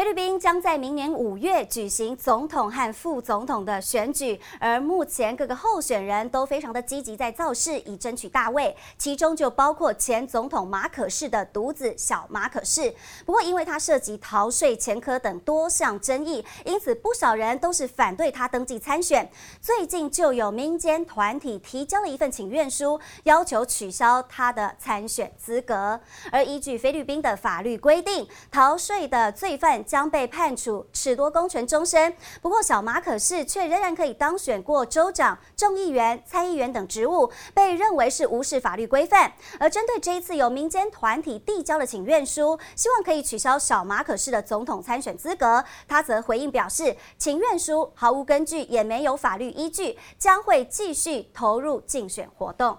菲律宾将在明年五月举行总统和副总统的选举，而目前各个候选人都非常的积极在造势，以争取大位。其中就包括前总统马可仕的独子小马可仕。不过，因为他涉及逃税、前科等多项争议，因此不少人都是反对他登记参选。最近就有民间团体提交了一份请愿书，要求取消他的参选资格。而依据菲律宾的法律规定，逃税的罪犯。将被判处褫夺公权终身。不过，小马可是却仍然可以当选过州长、众议员、参议员等职务，被认为是无视法律规范。而针对这一次由民间团体递交的请愿书，希望可以取消小马可仕的总统参选资格，他则回应表示，请愿书毫无根据，也没有法律依据，将会继续投入竞选活动。